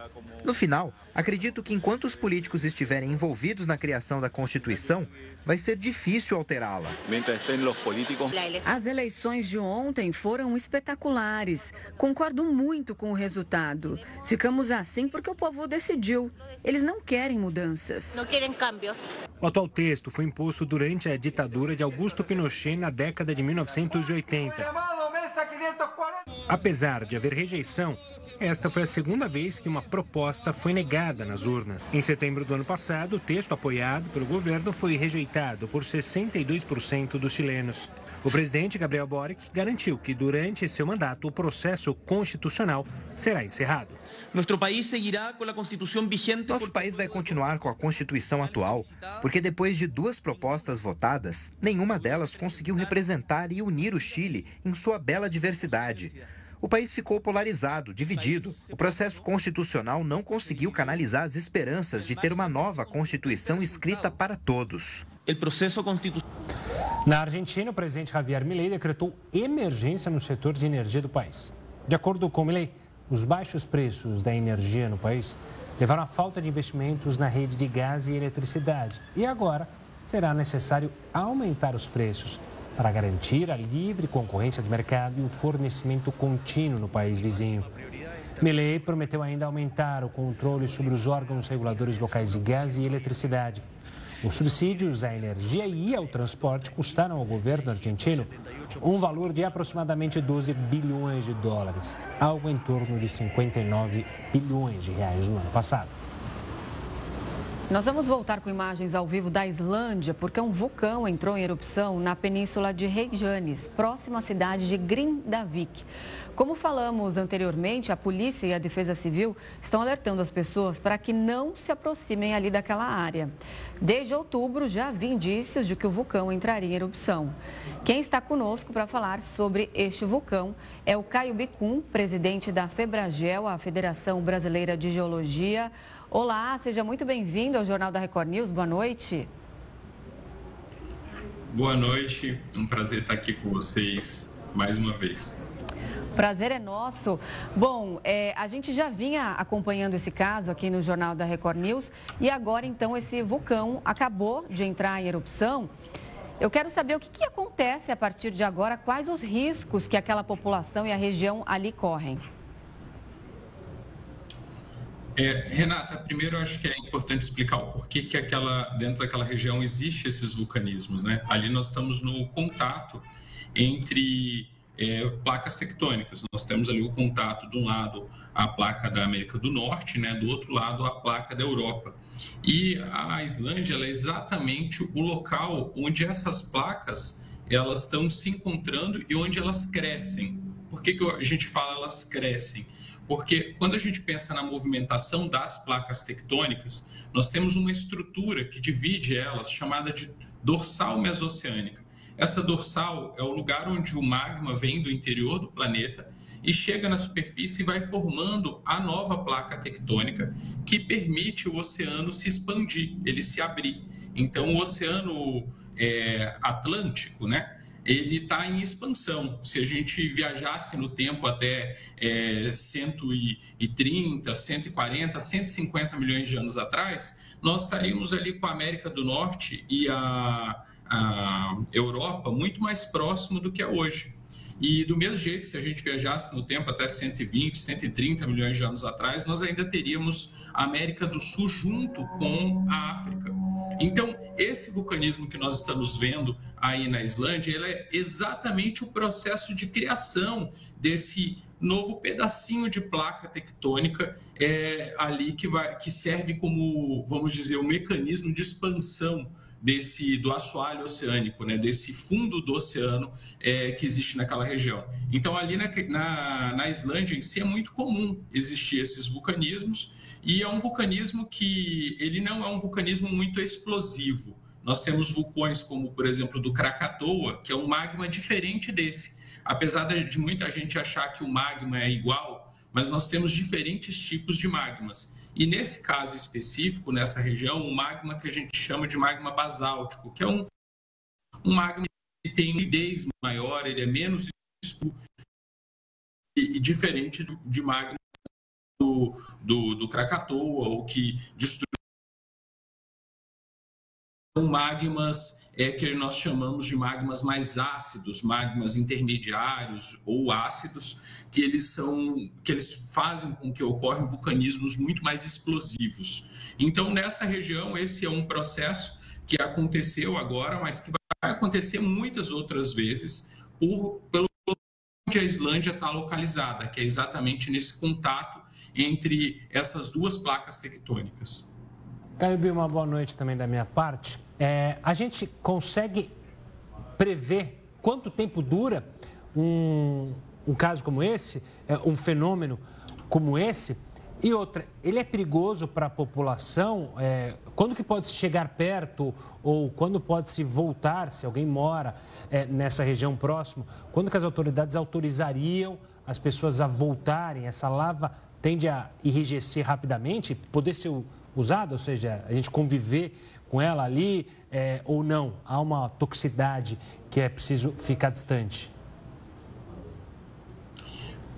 No final, acredito que enquanto os políticos estiverem envolvidos na criação da Constituição, vai ser difícil alterá-la. As eleições de ontem foram espetaculares. Concordo muito com o resultado. Ficamos assim porque o povo decidiu. Eles não querem mudanças. Não querem cambios. O atual texto foi imposto durante a ditadura de Augusto Pinochet na década de 1980. Apesar de haver rejeição, esta foi a segunda vez que uma proposta foi negada nas urnas. Em setembro do ano passado, o texto apoiado pelo governo foi rejeitado por 62% dos chilenos. O presidente Gabriel Boric garantiu que durante seu mandato o processo constitucional será encerrado. Nosso país seguirá com a Constituição vigente. Nosso país vai continuar com a Constituição atual, porque depois de duas propostas votadas, nenhuma delas conseguiu representar e unir o Chile em sua bela diversidade. O país ficou polarizado, dividido. O processo constitucional não conseguiu canalizar as esperanças de ter uma nova Constituição escrita para todos. Na Argentina, o presidente Javier Milei decretou emergência no setor de energia do país. De acordo com Milei, os baixos preços da energia no país levaram à falta de investimentos na rede de gás e eletricidade. E agora será necessário aumentar os preços para garantir a livre concorrência do mercado e o fornecimento contínuo no país vizinho. Milley prometeu ainda aumentar o controle sobre os órgãos reguladores locais de gás e eletricidade. Os subsídios à energia e ao transporte custaram ao governo argentino um valor de aproximadamente 12 bilhões de dólares, algo em torno de 59 bilhões de reais no ano passado. Nós vamos voltar com imagens ao vivo da Islândia, porque um vulcão entrou em erupção na península de Reykjanes, próxima à cidade de Grindavik. Como falamos anteriormente, a polícia e a defesa civil estão alertando as pessoas para que não se aproximem ali daquela área. Desde outubro já havia indícios de que o vulcão entraria em erupção. Quem está conosco para falar sobre este vulcão é o Caio Bicum, presidente da Febragel, a Federação Brasileira de Geologia. Olá, seja muito bem-vindo ao Jornal da Record News. Boa noite. Boa noite, um prazer estar aqui com vocês mais uma vez. Prazer é nosso. Bom, é, a gente já vinha acompanhando esse caso aqui no Jornal da Record News e agora então esse vulcão acabou de entrar em erupção. Eu quero saber o que, que acontece a partir de agora, quais os riscos que aquela população e a região ali correm. É, Renata, primeiro acho que é importante explicar o porquê que aquela, dentro daquela região existe esses vulcanismos. Né? Ali nós estamos no contato entre é, placas tectônicas. Nós temos ali o contato, de um lado, a placa da América do Norte, né? do outro lado, a placa da Europa. E a Islândia é exatamente o local onde essas placas elas estão se encontrando e onde elas crescem. Por que, que a gente fala elas crescem? Porque quando a gente pensa na movimentação das placas tectônicas, nós temos uma estrutura que divide elas, chamada de dorsal mesoceânica. Essa dorsal é o lugar onde o magma vem do interior do planeta e chega na superfície e vai formando a nova placa tectônica que permite o oceano se expandir, ele se abrir. Então, o oceano é, Atlântico, né? Ele está em expansão. Se a gente viajasse no tempo até é, 130, 140, 150 milhões de anos atrás, nós estaríamos ali com a América do Norte e a, a Europa muito mais próximo do que é hoje. E do mesmo jeito, se a gente viajasse no tempo até 120, 130 milhões de anos atrás, nós ainda teríamos a América do Sul junto com a África. Então, esse vulcanismo que nós estamos vendo aí na Islândia, é exatamente o processo de criação desse novo pedacinho de placa tectônica é, ali que, vai, que serve como, vamos dizer, um mecanismo de expansão desse do assoalho oceânico, né, desse fundo do oceano é, que existe naquela região. Então, ali na, na, na, Islândia em si é muito comum existir esses vulcanismos e é um vulcanismo que ele não é um vulcanismo muito explosivo. Nós temos vulcões como, por exemplo, do Krakatoa, que é um magma diferente desse. Apesar de muita gente achar que o magma é igual, mas nós temos diferentes tipos de magmas. E nesse caso específico, nessa região, um magma que a gente chama de magma basáltico, que é um, um magma que tem umidez maior, ele é menos escuro e, e diferente do, de magma do, do, do Krakatoa, ou que destruiu. São magmas é, que nós chamamos de magmas mais ácidos, magmas intermediários ou ácidos, que eles são que eles fazem com que ocorram vulcanismos muito mais explosivos. Então, nessa região, esse é um processo que aconteceu agora, mas que vai acontecer muitas outras vezes por, pelo onde a Islândia está localizada, que é exatamente nesse contato entre essas duas placas tectônicas. Caio uma boa noite também da minha parte. É, a gente consegue prever quanto tempo dura um, um caso como esse, é, um fenômeno como esse? E outra, ele é perigoso para a população? É, quando que pode chegar perto ou quando pode se voltar, se alguém mora é, nessa região próximo? Quando que as autoridades autorizariam as pessoas a voltarem? Essa lava tende a enrijecer rapidamente, poder ser usada, ou seja, a gente conviver com ela ali é, ou não? Há uma toxicidade que é preciso ficar distante?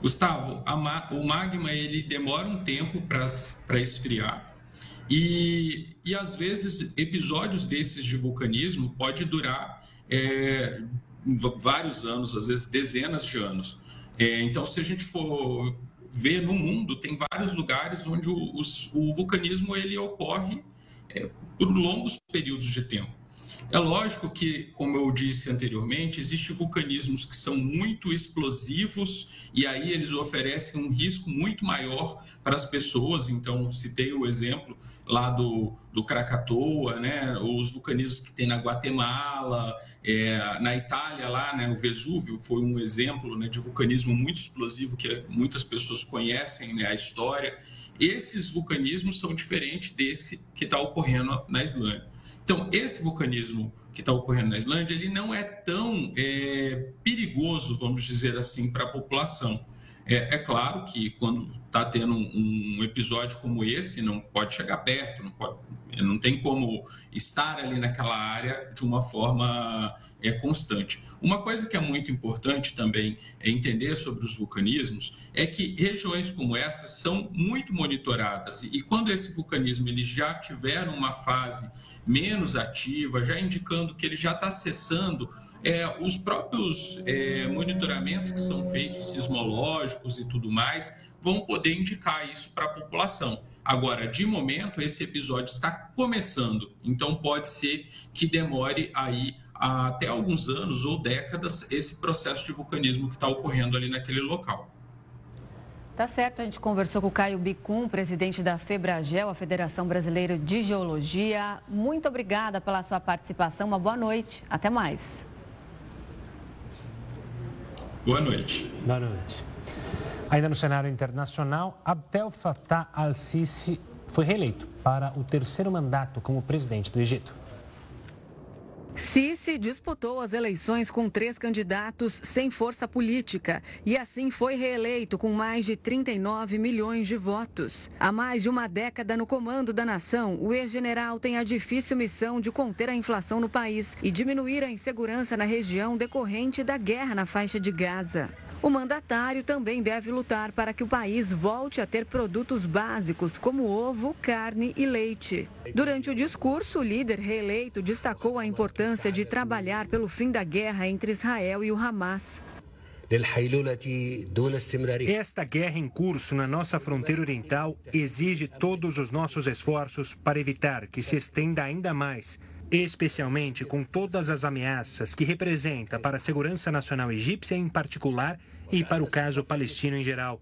Gustavo, ma o magma ele demora um tempo para esfriar e, e às vezes episódios desses de vulcanismo pode durar é, vários anos, às vezes dezenas de anos. É, então, se a gente for ver no mundo, tem vários lugares onde o, o, o vulcanismo ele ocorre é, por longos períodos de tempo. É lógico que, como eu disse anteriormente, existem vulcanismos que são muito explosivos e aí eles oferecem um risco muito maior para as pessoas. Então, citei o exemplo lá do, do Krakatoa, né? os vulcanismos que tem na Guatemala, é, na Itália lá, né? o Vesúvio foi um exemplo né, de vulcanismo muito explosivo que muitas pessoas conhecem né, a história. Esses vulcanismos são diferentes desse que está ocorrendo na Islândia. Então, esse vulcanismo que está ocorrendo na Islândia, ele não é tão é, perigoso, vamos dizer assim, para a população. É, é, claro que quando está tendo um, um, episódio como esse, não pode chegar perto, não, pode, não tem como estar ali naquela área de uma forma é, constante. Uma coisa que é muito importante também é entender sobre os vulcanismos é que regiões como essas são muito monitoradas e, e quando esse vulcanismo ele já tiver uma fase menos ativa, já indicando que ele já está acessando é, os próprios é, monitoramentos que são feitos sismológicos e tudo mais vão poder indicar isso para a população. Agora, de momento, esse episódio está começando, então pode ser que demore aí até alguns anos ou décadas esse processo de vulcanismo que está ocorrendo ali naquele local. Tá certo, a gente conversou com o Caio Bicum, presidente da Febragel, a Federação Brasileira de Geologia. Muito obrigada pela sua participação, uma boa noite, até mais. Boa noite. Boa noite. Ainda no cenário internacional, Abdel Fattah al-Sisi foi reeleito para o terceiro mandato como presidente do Egito. Sisi disputou as eleições com três candidatos sem força política e assim foi reeleito com mais de 39 milhões de votos. Há mais de uma década no comando da nação, o ex-general tem a difícil missão de conter a inflação no país e diminuir a insegurança na região decorrente da guerra na faixa de Gaza. O mandatário também deve lutar para que o país volte a ter produtos básicos como ovo, carne e leite. Durante o discurso, o líder reeleito destacou a importância de trabalhar pelo fim da guerra entre Israel e o Hamas. Esta guerra em curso na nossa fronteira oriental exige todos os nossos esforços para evitar que se estenda ainda mais especialmente com todas as ameaças que representa para a segurança nacional egípcia em particular e para o caso palestino em geral.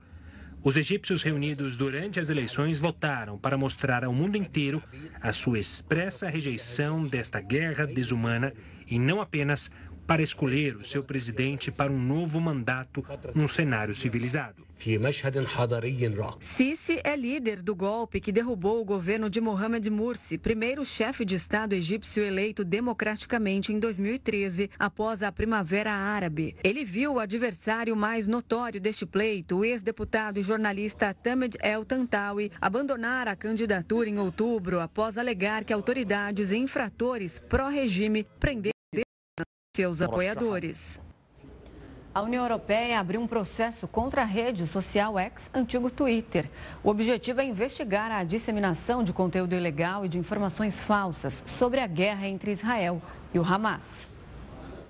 Os egípcios reunidos durante as eleições votaram para mostrar ao mundo inteiro a sua expressa rejeição desta guerra desumana e não apenas para escolher o seu presidente para um novo mandato num cenário civilizado. Sisi é líder do golpe que derrubou o governo de Mohamed Morsi, primeiro chefe de Estado egípcio eleito democraticamente em 2013, após a Primavera Árabe. Ele viu o adversário mais notório deste pleito, o ex-deputado e jornalista Tamed El Tantawi, abandonar a candidatura em outubro após alegar que autoridades e infratores pró-regime prenderam seus apoiadores. A União Europeia abriu um processo contra a rede social X, antigo Twitter. O objetivo é investigar a disseminação de conteúdo ilegal e de informações falsas sobre a guerra entre Israel e o Hamas.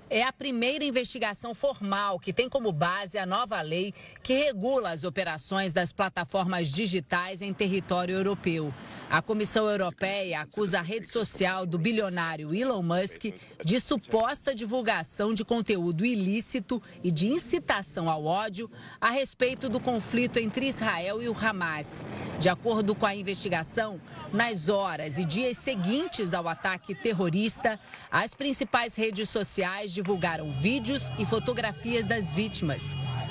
É a primeira investigação formal que tem como base a nova lei que regula as operações das plataformas digitais em território europeu. A Comissão Europeia acusa a rede social do bilionário Elon Musk de suposta divulgação de conteúdo ilícito e de incitação ao ódio a respeito do conflito entre Israel e o Hamas. De acordo com a investigação, nas horas e dias seguintes ao ataque terrorista, as principais redes sociais divulgaram vídeos e fotografias das vítimas.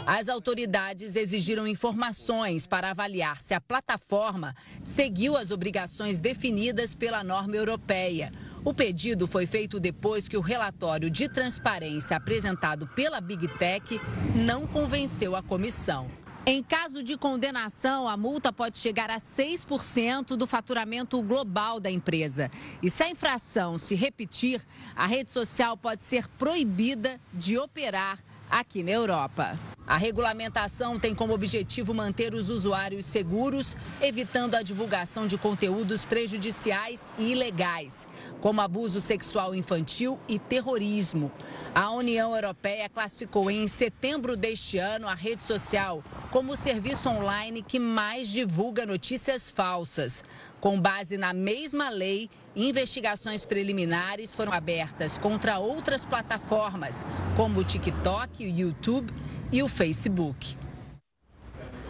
As autoridades exigiram informações para avaliar se a plataforma seguiu as obrigações definidas pela norma europeia. O pedido foi feito depois que o relatório de transparência apresentado pela Big Tech não convenceu a comissão. Em caso de condenação, a multa pode chegar a 6% do faturamento global da empresa. E se a infração se repetir, a rede social pode ser proibida de operar aqui na Europa. A regulamentação tem como objetivo manter os usuários seguros, evitando a divulgação de conteúdos prejudiciais e ilegais, como abuso sexual infantil e terrorismo. A União Europeia classificou em setembro deste ano a rede social como o serviço online que mais divulga notícias falsas. Com base na mesma lei, investigações preliminares foram abertas contra outras plataformas, como o TikTok, o YouTube e o Facebook.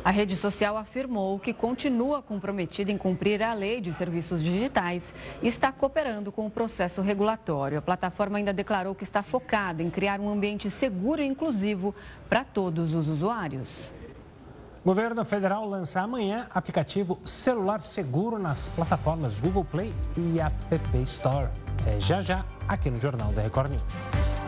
A rede social afirmou que continua comprometida em cumprir a lei de serviços digitais e está cooperando com o processo regulatório. A plataforma ainda declarou que está focada em criar um ambiente seguro e inclusivo para todos os usuários. O governo federal lança amanhã aplicativo celular seguro nas plataformas Google Play e App Store. É já já aqui no Jornal da Record News.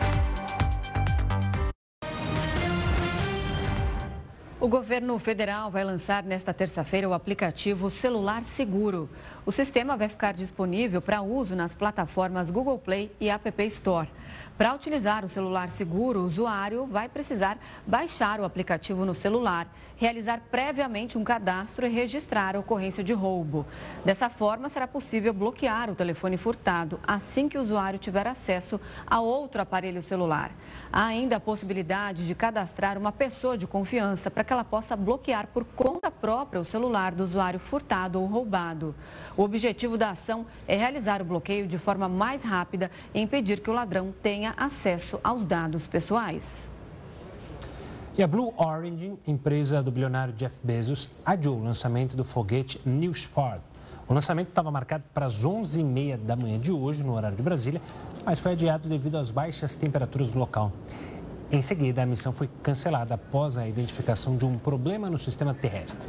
O governo federal vai lançar nesta terça-feira o aplicativo Celular Seguro. O sistema vai ficar disponível para uso nas plataformas Google Play e App Store. Para utilizar o celular seguro, o usuário vai precisar baixar o aplicativo no celular, realizar previamente um cadastro e registrar a ocorrência de roubo. Dessa forma, será possível bloquear o telefone furtado assim que o usuário tiver acesso a outro aparelho celular. Há ainda a possibilidade de cadastrar uma pessoa de confiança para que ela possa bloquear por conta própria o celular do usuário furtado ou roubado. O objetivo da ação é realizar o bloqueio de forma mais rápida e impedir que o ladrão tenha acesso aos dados pessoais. E a Blue Origin, empresa do bilionário Jeff Bezos, adiou o lançamento do foguete New Shepard. O lançamento estava marcado para as 11h30 da manhã de hoje, no horário de Brasília, mas foi adiado devido às baixas temperaturas do local. Em seguida, a missão foi cancelada após a identificação de um problema no sistema terrestre.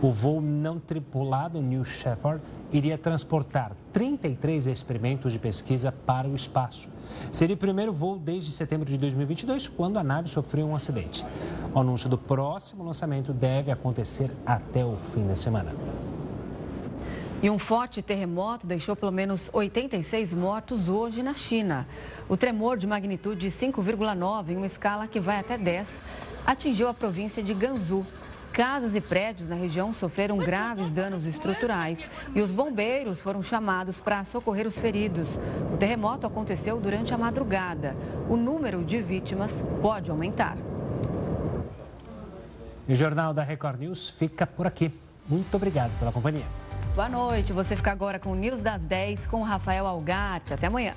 O voo não tripulado New Shepard iria transportar 33 experimentos de pesquisa para o espaço. Seria o primeiro voo desde setembro de 2022, quando a nave sofreu um acidente. O anúncio do próximo lançamento deve acontecer até o fim da semana. E um forte terremoto deixou pelo menos 86 mortos hoje na China. O tremor de magnitude 5,9, em uma escala que vai até 10, atingiu a província de Gansu, Casas e prédios na região sofreram graves danos estruturais e os bombeiros foram chamados para socorrer os feridos. O terremoto aconteceu durante a madrugada. O número de vítimas pode aumentar. E o Jornal da Record News fica por aqui. Muito obrigado pela companhia. Boa noite. Você fica agora com o News das 10 com o Rafael Algarte. Até amanhã.